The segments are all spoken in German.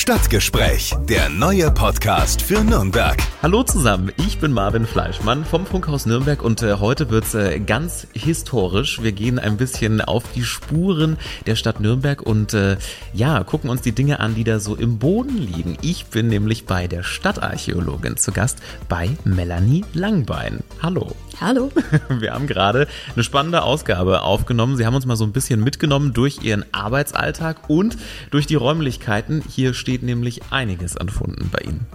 Stadtgespräch, der neue Podcast für Nürnberg. Hallo zusammen, ich bin Marvin Fleischmann vom Funkhaus Nürnberg und äh, heute wird's äh, ganz historisch. Wir gehen ein bisschen auf die Spuren der Stadt Nürnberg und äh, ja, gucken uns die Dinge an, die da so im Boden liegen. Ich bin nämlich bei der Stadtarchäologin zu Gast bei Melanie Langbein. Hallo. Hallo. Wir haben gerade eine spannende Ausgabe aufgenommen. Sie haben uns mal so ein bisschen mitgenommen durch Ihren Arbeitsalltag und durch die Räumlichkeiten. Hier steht nämlich einiges an Funden bei Ihnen.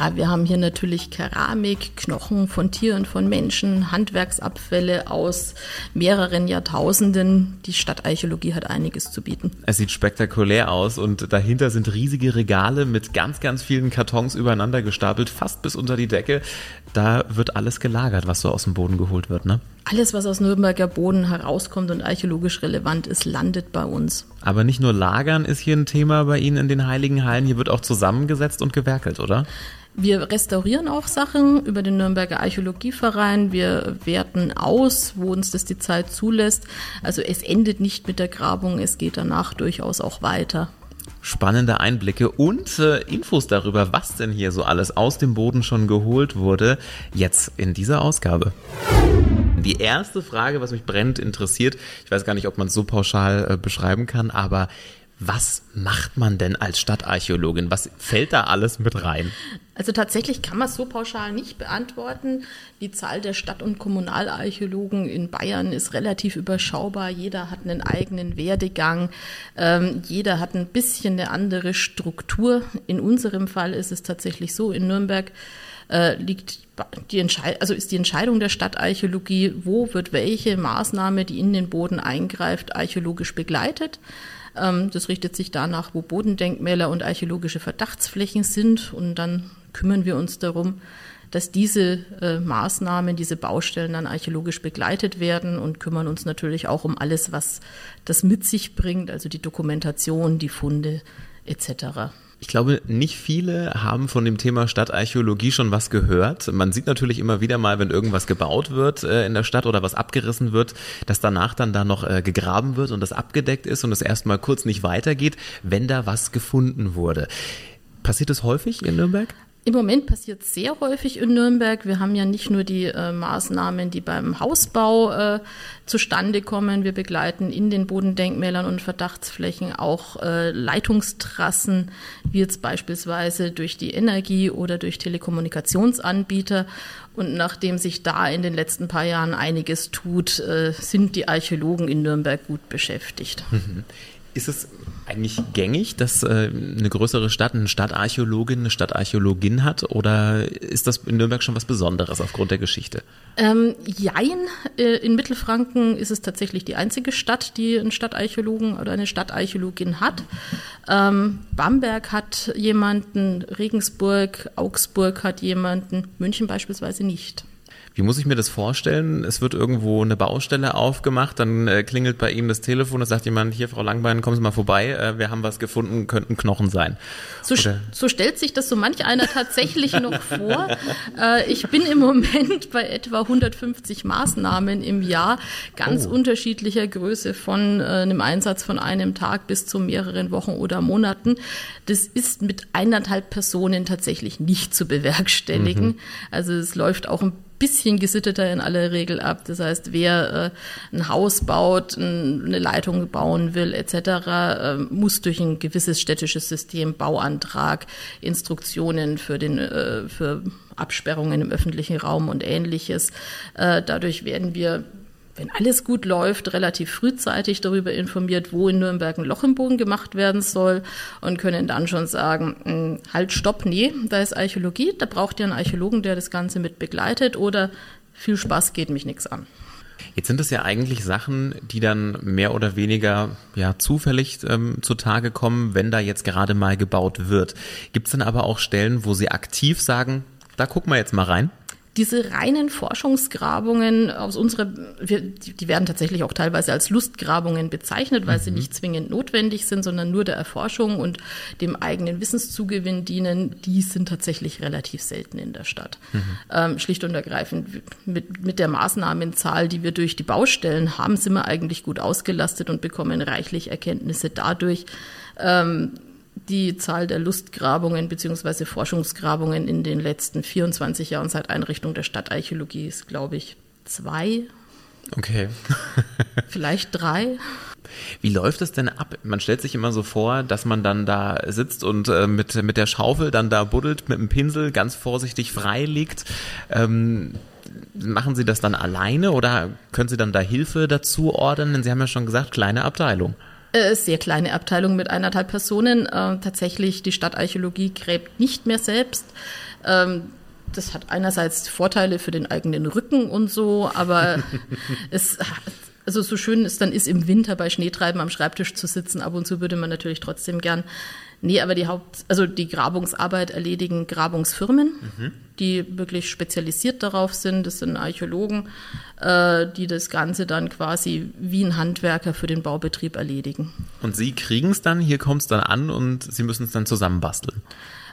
Ja, wir haben hier natürlich Keramik, Knochen von Tieren, von Menschen, Handwerksabfälle aus mehreren Jahrtausenden. Die Stadtarchäologie hat einiges zu bieten. Es sieht spektakulär aus und dahinter sind riesige Regale mit ganz, ganz vielen Kartons übereinander gestapelt, fast bis unter die Decke. Da wird alles gelagert, was so aus dem Boden geholt wird, ne? Alles, was aus Nürnberger Boden herauskommt und archäologisch relevant ist, landet bei uns. Aber nicht nur Lagern ist hier ein Thema bei Ihnen in den Heiligen Hallen, hier wird auch zusammengesetzt und gewerkelt, oder? Wir restaurieren auch Sachen über den Nürnberger Archäologieverein. Wir werten aus, wo uns das die Zeit zulässt. Also es endet nicht mit der Grabung, es geht danach durchaus auch weiter. Spannende Einblicke und äh, Infos darüber, was denn hier so alles aus dem Boden schon geholt wurde, jetzt in dieser Ausgabe. Die erste Frage, was mich brennend interessiert, ich weiß gar nicht, ob man es so pauschal äh, beschreiben kann, aber was macht man denn als Stadtarchäologin? Was fällt da alles mit rein? Also tatsächlich kann man es so pauschal nicht beantworten. Die Zahl der Stadt- und Kommunalarchäologen in Bayern ist relativ überschaubar. Jeder hat einen eigenen Werdegang. Ähm, jeder hat ein bisschen eine andere Struktur. In unserem Fall ist es tatsächlich so, in Nürnberg äh, liegt die also ist die Entscheidung der Stadtarchäologie, wo wird welche Maßnahme, die in den Boden eingreift, archäologisch begleitet. Ähm, das richtet sich danach, wo Bodendenkmäler und archäologische Verdachtsflächen sind. Und dann kümmern wir uns darum, dass diese äh, Maßnahmen, diese Baustellen dann archäologisch begleitet werden und kümmern uns natürlich auch um alles, was das mit sich bringt, also die Dokumentation, die Funde etc. Ich glaube, nicht viele haben von dem Thema Stadtarchäologie schon was gehört. Man sieht natürlich immer wieder mal, wenn irgendwas gebaut wird äh, in der Stadt oder was abgerissen wird, dass danach dann da noch äh, gegraben wird und das abgedeckt ist und es erstmal kurz nicht weitergeht, wenn da was gefunden wurde. Passiert das häufig in Nürnberg? Im Moment passiert sehr häufig in Nürnberg. Wir haben ja nicht nur die äh, Maßnahmen, die beim Hausbau äh, zustande kommen. Wir begleiten in den Bodendenkmälern und Verdachtsflächen auch äh, Leitungstrassen, wie jetzt beispielsweise durch die Energie oder durch Telekommunikationsanbieter. Und nachdem sich da in den letzten paar Jahren einiges tut, äh, sind die Archäologen in Nürnberg gut beschäftigt. Mhm. Ist es eigentlich gängig, dass äh, eine größere Stadt eine Stadtarchäologin, eine Stadtarchäologin hat? Oder ist das in Nürnberg schon was Besonderes aufgrund der Geschichte? Ähm, jein. Äh, in Mittelfranken ist es tatsächlich die einzige Stadt, die einen Stadtarchäologen oder eine Stadtarchäologin hat. Ähm, Bamberg hat jemanden, Regensburg, Augsburg hat jemanden, München beispielsweise nicht. Wie muss ich mir das vorstellen? Es wird irgendwo eine Baustelle aufgemacht, dann äh, klingelt bei ihm das Telefon, da sagt jemand, hier Frau Langbein, kommen Sie mal vorbei, äh, wir haben was gefunden, könnten Knochen sein. So, so, stellt sich das so manch einer tatsächlich noch vor. Äh, ich bin im Moment bei etwa 150 Maßnahmen im Jahr, ganz oh. unterschiedlicher Größe von äh, einem Einsatz von einem Tag bis zu mehreren Wochen oder Monaten. Das ist mit eineinhalb Personen tatsächlich nicht zu bewerkstelligen. Mhm. Also es läuft auch ein bisschen gesitteter in aller Regel ab. Das heißt, wer äh, ein Haus baut, ein, eine Leitung bauen will etc., äh, muss durch ein gewisses städtisches System Bauantrag, Instruktionen für den äh, für Absperrungen im öffentlichen Raum und ähnliches. Äh, dadurch werden wir wenn alles gut läuft, relativ frühzeitig darüber informiert, wo in Nürnberg ein Loch im Boden gemacht werden soll und können dann schon sagen, hm, halt, stopp, nee, da ist Archäologie, da braucht ihr einen Archäologen, der das Ganze mit begleitet oder viel Spaß geht mich nichts an. Jetzt sind es ja eigentlich Sachen, die dann mehr oder weniger ja zufällig ähm, zutage kommen, wenn da jetzt gerade mal gebaut wird. Gibt es dann aber auch Stellen, wo Sie aktiv sagen, da gucken wir jetzt mal rein? Diese reinen Forschungsgrabungen aus unserer, die werden tatsächlich auch teilweise als Lustgrabungen bezeichnet, weil mhm. sie nicht zwingend notwendig sind, sondern nur der Erforschung und dem eigenen Wissenszugewinn dienen. Die sind tatsächlich relativ selten in der Stadt. Mhm. Ähm, schlicht und ergreifend mit, mit der Maßnahmenzahl, die wir durch die Baustellen haben, sind wir eigentlich gut ausgelastet und bekommen reichlich Erkenntnisse dadurch. Ähm, die Zahl der Lustgrabungen bzw. Forschungsgrabungen in den letzten 24 Jahren seit Einrichtung der Stadtarchäologie ist, glaube ich, zwei. Okay. Vielleicht drei. Wie läuft es denn ab? Man stellt sich immer so vor, dass man dann da sitzt und äh, mit, mit der Schaufel dann da buddelt, mit dem Pinsel ganz vorsichtig frei liegt. Ähm, machen Sie das dann alleine oder können Sie dann da Hilfe dazu ordnen? Sie haben ja schon gesagt, kleine Abteilung. Äh, sehr kleine Abteilung mit eineinhalb Personen. Äh, tatsächlich, die Stadtarchäologie gräbt nicht mehr selbst. Ähm, das hat einerseits Vorteile für den eigenen Rücken und so, aber es also so schön es dann ist, im Winter bei Schneetreiben am Schreibtisch zu sitzen, ab und zu würde man natürlich trotzdem gern. Nee, aber die Haupt, also die Grabungsarbeit erledigen Grabungsfirmen, mhm. die wirklich spezialisiert darauf sind. Das sind Archäologen, äh, die das Ganze dann quasi wie ein Handwerker für den Baubetrieb erledigen. Und Sie kriegen es dann, hier kommt es dann an und Sie müssen es dann zusammenbasteln.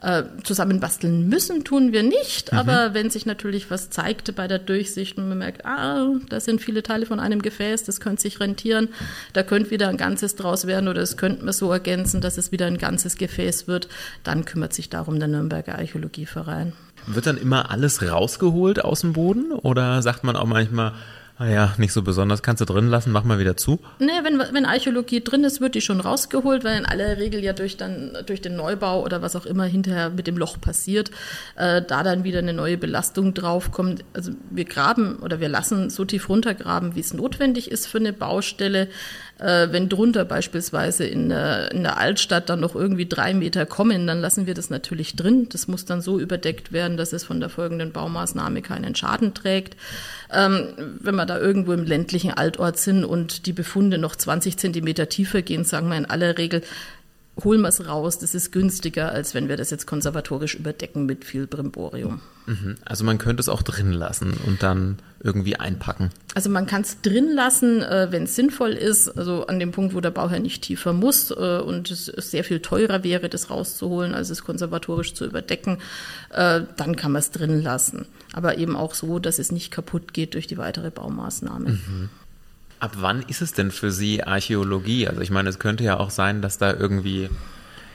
Äh, zusammenbasteln müssen tun wir nicht, mhm. aber wenn sich natürlich was zeigte bei der Durchsicht und man merkt, ah, da sind viele Teile von einem Gefäß, das könnte sich rentieren, da könnte wieder ein ganzes draus werden oder es könnte man so ergänzen, dass es wieder ein ganzes Gefäß wird, dann kümmert sich darum der Nürnberger Archäologieverein. Wird dann immer alles rausgeholt aus dem Boden oder sagt man auch manchmal, naja, ah nicht so besonders. Kannst du drin lassen, mach mal wieder zu. Nee, wenn, wenn Archäologie drin ist, wird die schon rausgeholt, weil in aller Regel ja durch, dann, durch den Neubau oder was auch immer hinterher mit dem Loch passiert, äh, da dann wieder eine neue Belastung draufkommt. Also wir graben oder wir lassen so tief runtergraben, wie es notwendig ist für eine Baustelle. Äh, wenn drunter beispielsweise in der, in der Altstadt dann noch irgendwie drei Meter kommen, dann lassen wir das natürlich drin. Das muss dann so überdeckt werden, dass es von der folgenden Baumaßnahme keinen Schaden trägt. Ähm, wenn wir da irgendwo im ländlichen Altort sind und die Befunde noch 20 Zentimeter tiefer gehen, sagen wir in aller Regel, holen wir es raus. Das ist günstiger, als wenn wir das jetzt konservatorisch überdecken mit viel Brimborium. Mhm. Also man könnte es auch drin lassen und dann irgendwie einpacken. Also man kann es drin lassen, äh, wenn es sinnvoll ist. Also an dem Punkt, wo der Bauherr nicht tiefer muss äh, und es sehr viel teurer wäre, das rauszuholen, als es konservatorisch zu überdecken, äh, dann kann man es drin lassen. Aber eben auch so, dass es nicht kaputt geht durch die weitere Baumaßnahme. Mhm. Ab wann ist es denn für Sie Archäologie? Also ich meine, es könnte ja auch sein, dass da irgendwie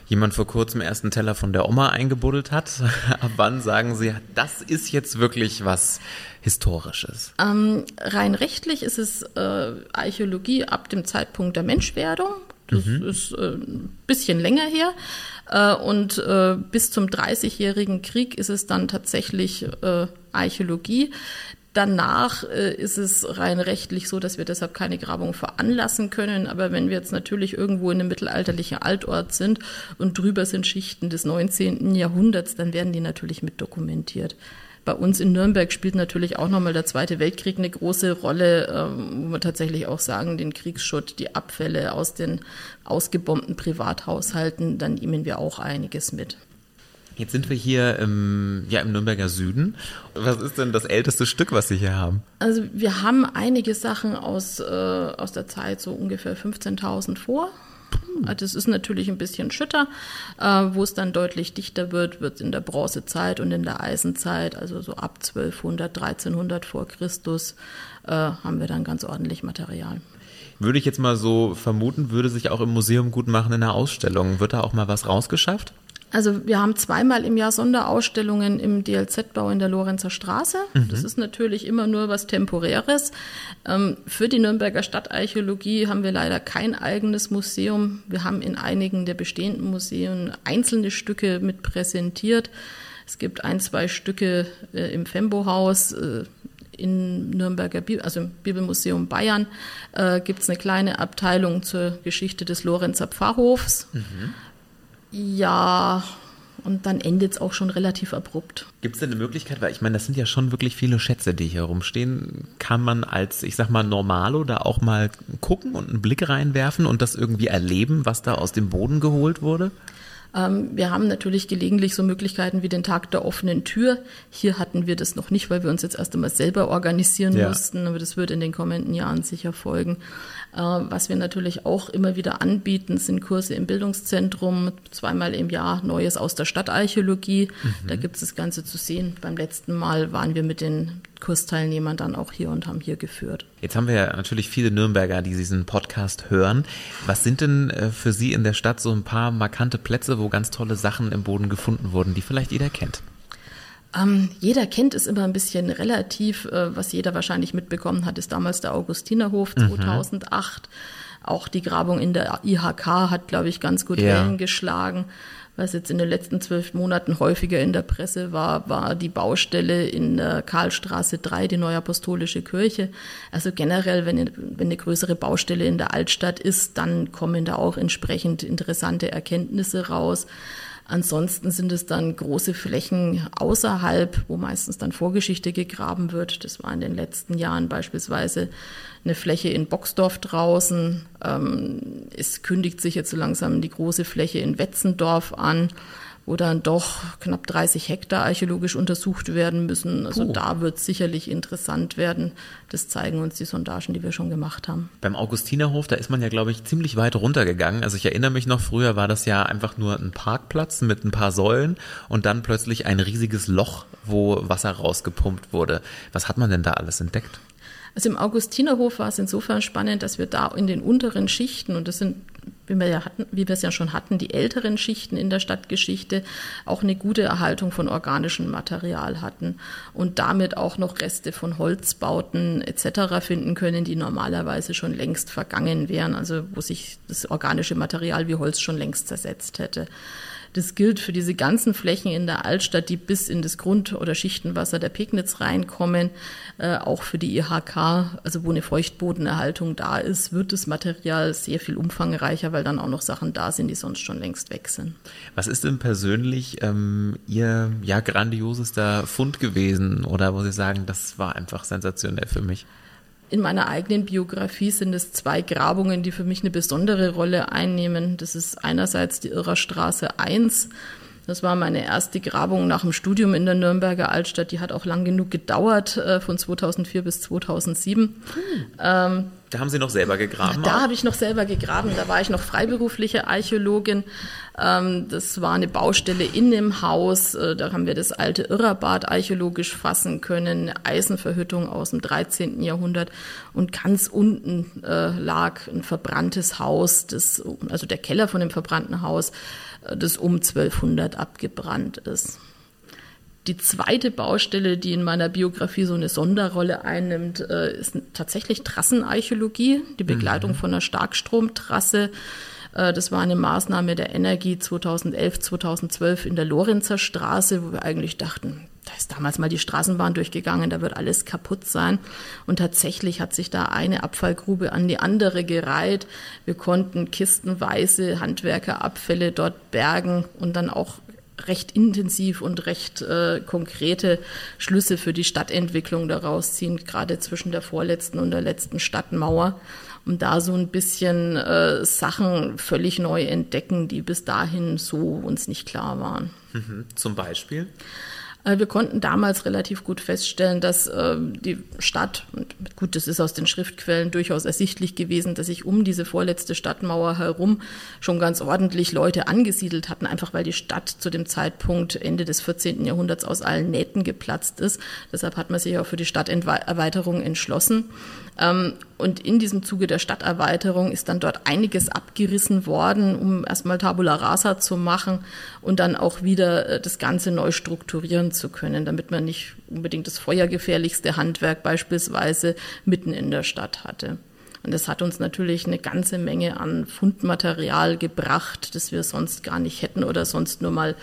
jemand vor kurzem erst einen Teller von der Oma eingebuddelt hat. Ab wann sagen Sie, das ist jetzt wirklich was Historisches? Ähm, rein rechtlich ist es äh, Archäologie ab dem Zeitpunkt der Menschwerdung. Das mhm. ist äh, ein bisschen länger her. Äh, und äh, bis zum Dreißigjährigen Krieg ist es dann tatsächlich Archäologie. Danach äh, ist es rein rechtlich so, dass wir deshalb keine Grabung veranlassen können. Aber wenn wir jetzt natürlich irgendwo in einem mittelalterlichen Altort sind und drüber sind Schichten des 19. Jahrhunderts, dann werden die natürlich mit dokumentiert. Bei uns in Nürnberg spielt natürlich auch nochmal der Zweite Weltkrieg eine große Rolle, ähm, wo wir tatsächlich auch sagen, den Kriegsschutt, die Abfälle aus den ausgebombten Privathaushalten, dann nehmen wir auch einiges mit. Jetzt sind wir hier im, ja, im Nürnberger Süden. Was ist denn das älteste Stück, was Sie hier haben? Also wir haben einige Sachen aus, äh, aus der Zeit so ungefähr 15.000 vor. Das ist natürlich ein bisschen schütter. Äh, wo es dann deutlich dichter wird, wird es in der Bronzezeit und in der Eisenzeit, also so ab 1200, 1300 vor Christus, äh, haben wir dann ganz ordentlich Material. Würde ich jetzt mal so vermuten, würde sich auch im Museum gut machen in der Ausstellung. Wird da auch mal was rausgeschafft? Also wir haben zweimal im Jahr Sonderausstellungen im DLZ-Bau in der Lorenzer Straße. Mhm. Das ist natürlich immer nur was Temporäres. Ähm, für die Nürnberger Stadtarchäologie haben wir leider kein eigenes Museum. Wir haben in einigen der bestehenden Museen einzelne Stücke mit präsentiert. Es gibt ein, zwei Stücke äh, im Fembo-Haus. Äh, in Nürnberger Bibel, also im Bibelmuseum Bayern äh, gibt es eine kleine Abteilung zur Geschichte des Lorenzer Pfarrhofs. Mhm. Ja, und dann endet es auch schon relativ abrupt. Gibt es denn eine Möglichkeit, weil ich meine, das sind ja schon wirklich viele Schätze, die hier rumstehen. Kann man als, ich sag mal, Normalo da auch mal gucken und einen Blick reinwerfen und das irgendwie erleben, was da aus dem Boden geholt wurde? Ähm, wir haben natürlich gelegentlich so Möglichkeiten wie den Tag der offenen Tür. Hier hatten wir das noch nicht, weil wir uns jetzt erst einmal selber organisieren ja. mussten, aber das wird in den kommenden Jahren sicher folgen. Äh, was wir natürlich auch immer wieder anbieten, sind Kurse im Bildungszentrum, zweimal im Jahr Neues aus der Stadtarchäologie. Mhm. Da gibt es das Ganze zu sehen. Beim letzten Mal waren wir mit den Kursteilnehmern dann auch hier und haben hier geführt. Jetzt haben wir ja natürlich viele Nürnberger, die diesen Podcast hören. Was sind denn äh, für Sie in der Stadt so ein paar markante Plätze, wo ganz tolle Sachen im Boden gefunden wurden, die vielleicht jeder kennt? Ähm, jeder kennt es immer ein bisschen relativ. Äh, was jeder wahrscheinlich mitbekommen hat, ist damals der Augustinerhof 2008. Mhm. Auch die Grabung in der IHK hat, glaube ich, ganz gut ja. Wellen geschlagen. Was jetzt in den letzten zwölf Monaten häufiger in der Presse war, war die Baustelle in der Karlstraße 3, die Neuapostolische Kirche. Also generell, wenn wenn eine größere Baustelle in der Altstadt ist, dann kommen da auch entsprechend interessante Erkenntnisse raus. Ansonsten sind es dann große Flächen außerhalb, wo meistens dann Vorgeschichte gegraben wird. Das war in den letzten Jahren beispielsweise eine Fläche in Boxdorf draußen. Ähm, es kündigt sich jetzt so langsam die große Fläche in Wetzendorf an wo dann doch knapp 30 Hektar archäologisch untersucht werden müssen. Also Puh. da wird es sicherlich interessant werden. Das zeigen uns die Sondagen, die wir schon gemacht haben. Beim Augustinerhof, da ist man ja, glaube ich, ziemlich weit runtergegangen. Also ich erinnere mich noch, früher war das ja einfach nur ein Parkplatz mit ein paar Säulen und dann plötzlich ein riesiges Loch, wo Wasser rausgepumpt wurde. Was hat man denn da alles entdeckt? Also im Augustinerhof war es insofern spannend, dass wir da in den unteren Schichten, und das sind, wie wir, ja hatten, wie wir es ja schon hatten, die älteren Schichten in der Stadtgeschichte, auch eine gute Erhaltung von organischem Material hatten und damit auch noch Reste von Holzbauten etc. finden können, die normalerweise schon längst vergangen wären, also wo sich das organische Material wie Holz schon längst zersetzt hätte. Das gilt für diese ganzen Flächen in der Altstadt, die bis in das Grund- oder Schichtenwasser der Pegnitz reinkommen. Äh, auch für die IHK, also wo eine Feuchtbodenerhaltung da ist, wird das Material sehr viel umfangreicher, weil dann auch noch Sachen da sind, die sonst schon längst weg sind. Was ist denn persönlich ähm, Ihr ja grandiosester Fund gewesen oder wo Sie sagen, das war einfach sensationell für mich? In meiner eigenen Biografie sind es zwei Grabungen, die für mich eine besondere Rolle einnehmen. Das ist einerseits die Irrerstraße 1. Das war meine erste Grabung nach dem Studium in der Nürnberger Altstadt. Die hat auch lang genug gedauert, äh, von 2004 bis 2007. Hm. Ähm, da haben Sie noch selber gegraben? Da habe ich noch selber gegraben. Da war ich noch freiberufliche Archäologin. Ähm, das war eine Baustelle in dem Haus. Äh, da haben wir das alte Irrerbad archäologisch fassen können. Eine Eisenverhüttung aus dem 13. Jahrhundert. Und ganz unten äh, lag ein verbranntes Haus, das, also der Keller von dem verbrannten Haus, äh, das um 1200 abgebrannt ist. Die zweite Baustelle, die in meiner Biografie so eine Sonderrolle einnimmt, äh, ist tatsächlich Trassenarchäologie, die Begleitung mhm. von einer Starkstromtrasse. Äh, das war eine Maßnahme der Energie 2011, 2012 in der Lorenzer Straße, wo wir eigentlich dachten, da ist damals mal die Straßenbahn durchgegangen, da wird alles kaputt sein. Und tatsächlich hat sich da eine Abfallgrube an die andere gereiht. Wir konnten kistenweise Handwerkerabfälle dort bergen und dann auch recht intensiv und recht äh, konkrete Schlüsse für die Stadtentwicklung daraus ziehen, gerade zwischen der vorletzten und der letzten Stadtmauer, um da so ein bisschen äh, Sachen völlig neu entdecken, die bis dahin so uns nicht klar waren. Mhm. Zum Beispiel? Äh, wir konnten damals relativ gut feststellen, dass äh, die Stadt, gut, das ist aus den Schriftquellen durchaus ersichtlich gewesen, dass sich um diese vorletzte Stadtmauer herum schon ganz ordentlich Leute angesiedelt hatten, einfach weil die Stadt zu dem Zeitpunkt Ende des 14. Jahrhunderts aus allen Nähten geplatzt ist. Deshalb hat man sich auch für die Stadterweiterung entschlossen. Ähm, und in diesem Zuge der Stadterweiterung ist dann dort einiges abgerissen worden, um erstmal Tabula Rasa zu machen und dann auch wieder äh, das Ganze neu strukturieren zu können, damit man nicht unbedingt das feuergefährlichste Handwerk beispielsweise mitten in der Stadt hatte. Und das hat uns natürlich eine ganze Menge an Fundmaterial gebracht, das wir sonst gar nicht hätten oder sonst nur mal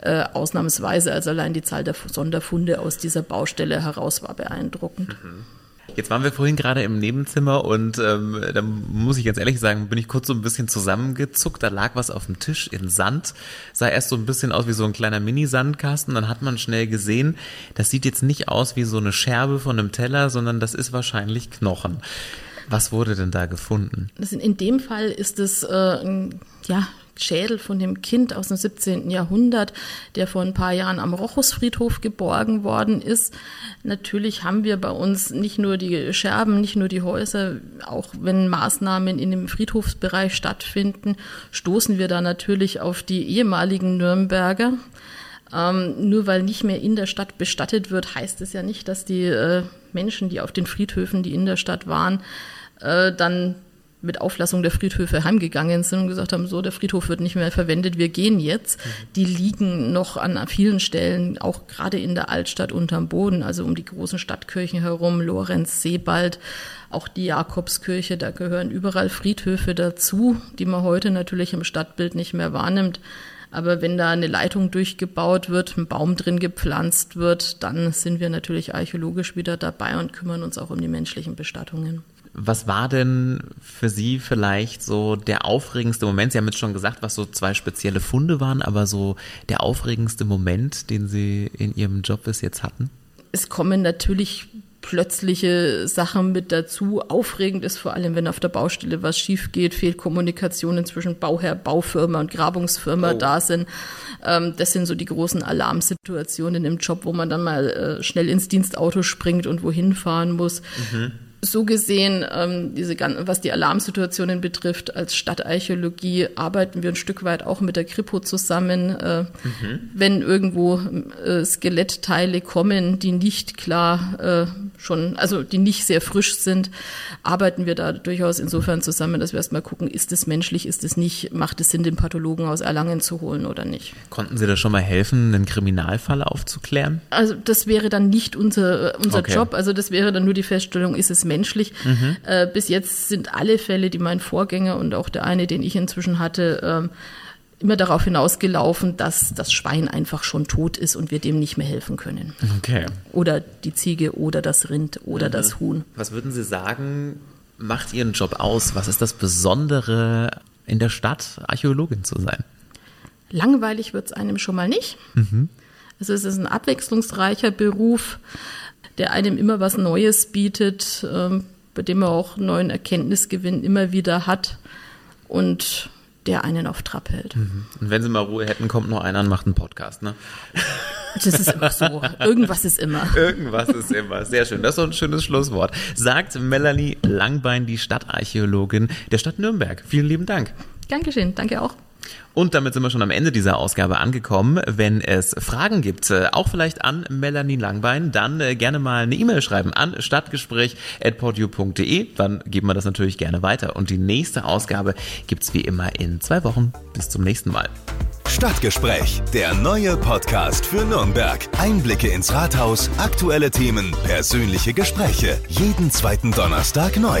äh, ausnahmsweise. Also allein die Zahl der Sonderfunde aus dieser Baustelle heraus war beeindruckend. Mhm. Jetzt waren wir vorhin gerade im Nebenzimmer und ähm, da muss ich ganz ehrlich sagen, bin ich kurz so ein bisschen zusammengezuckt. Da lag was auf dem Tisch in Sand. Sah erst so ein bisschen aus wie so ein kleiner Mini-Sandkasten. Dann hat man schnell gesehen, das sieht jetzt nicht aus wie so eine Scherbe von einem Teller, sondern das ist wahrscheinlich Knochen. Was wurde denn da gefunden? in dem Fall ist es äh, ja Schädel von dem Kind aus dem 17. Jahrhundert, der vor ein paar Jahren am Rochusfriedhof geborgen worden ist. Natürlich haben wir bei uns nicht nur die Scherben, nicht nur die Häuser, auch wenn Maßnahmen in dem Friedhofsbereich stattfinden, stoßen wir da natürlich auf die ehemaligen Nürnberger Ähm, nur weil nicht mehr in der Stadt bestattet wird, heißt es ja nicht, dass die äh, Menschen, die auf den Friedhöfen, die in der Stadt waren, äh, dann mit Auflassung der Friedhöfe heimgegangen sind und gesagt haben, so, der Friedhof wird nicht mehr verwendet, wir gehen jetzt. Mhm. Die liegen noch an vielen Stellen, auch gerade in der Altstadt unterm Boden, also um die großen Stadtkirchen herum, Lorenz, Sebald, auch die Jakobskirche, da gehören überall Friedhöfe dazu, die man heute natürlich im Stadtbild nicht mehr wahrnimmt. Aber wenn da eine Leitung durchgebaut wird, ein Baum drin gepflanzt wird, dann sind wir natürlich archäologisch wieder dabei und kümmern uns auch um die menschlichen Bestattungen. Was war denn für Sie vielleicht so der aufregendste Moment? Sie haben jetzt schon gesagt, was so zwei spezielle Funde waren, aber so der aufregendste Moment, den Sie in Ihrem Job bis jetzt hatten? Es kommen natürlich plötzliche Sachen mit dazu. Aufregend ist vor allem, wenn auf der Baustelle was schief geht, Fehlkommunikationen zwischen Bauherr, Baufirma und Grabungsfirma oh. da sind. Ähm, das sind so die großen Alarmsituationen im Job, wo man dann mal äh, schnell ins Dienstauto springt und wohin fahren muss. Mhm so gesehen, ähm, diese, was die Alarmsituationen betrifft, als Stadtarchäologie arbeiten wir ein Stück weit auch mit der Kripo zusammen. Äh, mhm. Wenn irgendwo äh, Skelettteile kommen, die nicht klar äh, schon, also die nicht sehr frisch sind, arbeiten wir da durchaus insofern zusammen, dass wir erstmal gucken, ist es menschlich, ist es nicht, macht es Sinn, den Pathologen aus Erlangen zu holen oder nicht. Konnten Sie da schon mal helfen, einen Kriminalfall aufzuklären? Also das wäre dann nicht unser, unser okay. Job, also das wäre dann nur die Feststellung, ist es menschlich. Mhm. Äh, bis jetzt sind alle Fälle, die mein Vorgänger und auch der eine, den ich inzwischen hatte, ähm, immer darauf hinausgelaufen, dass das Schwein einfach schon tot ist und wir dem nicht mehr helfen können. Okay. Oder die Ziege oder das Rind oder mhm. das Huhn. Was würden Sie sagen, macht Ihren Job aus? Was ist das Besondere in der Stadt, Archäologin zu sein? Langweilig wird es einem schon mal nicht. Mhm. Also es ist ein abwechslungsreicher Beruf, der einem immer was Neues bietet, ähm, bei dem man auch neuen Erkenntnisgewinn immer wieder hat. Und der einen auf Trab hält. Mhm. Und wenn Sie mal Ruhe hätten, kommt noch einer und macht einen Podcast, ne? Das ist immer so. Irgendwas ist immer. Irgendwas ist immer. Sehr schön. Das ist so ein schönes Schlusswort. Sagt Melanie Langbein, die Stadtarchäologin der Stadt Nürnberg. Vielen lieben Dank. Geschehen. Danke auch. Und damit sind wir schon am Ende dieser Ausgabe angekommen. Wenn es Fragen gibt, äh, auch vielleicht an Melanie Langbein, dann äh, gerne mal eine E-Mail schreiben an stadtgespräch.podu.de. Dann geben wir das natürlich gerne weiter. Und die nächste Ausgabe gibt es wie immer in zwei Wochen. Bis zum nächsten Mal. Stadtgespräch, der neue Podcast für Nürnberg. Einblicke ins Rathaus, aktuelle Themen, persönliche Gespräche. Jeden zweiten Donnerstag neu.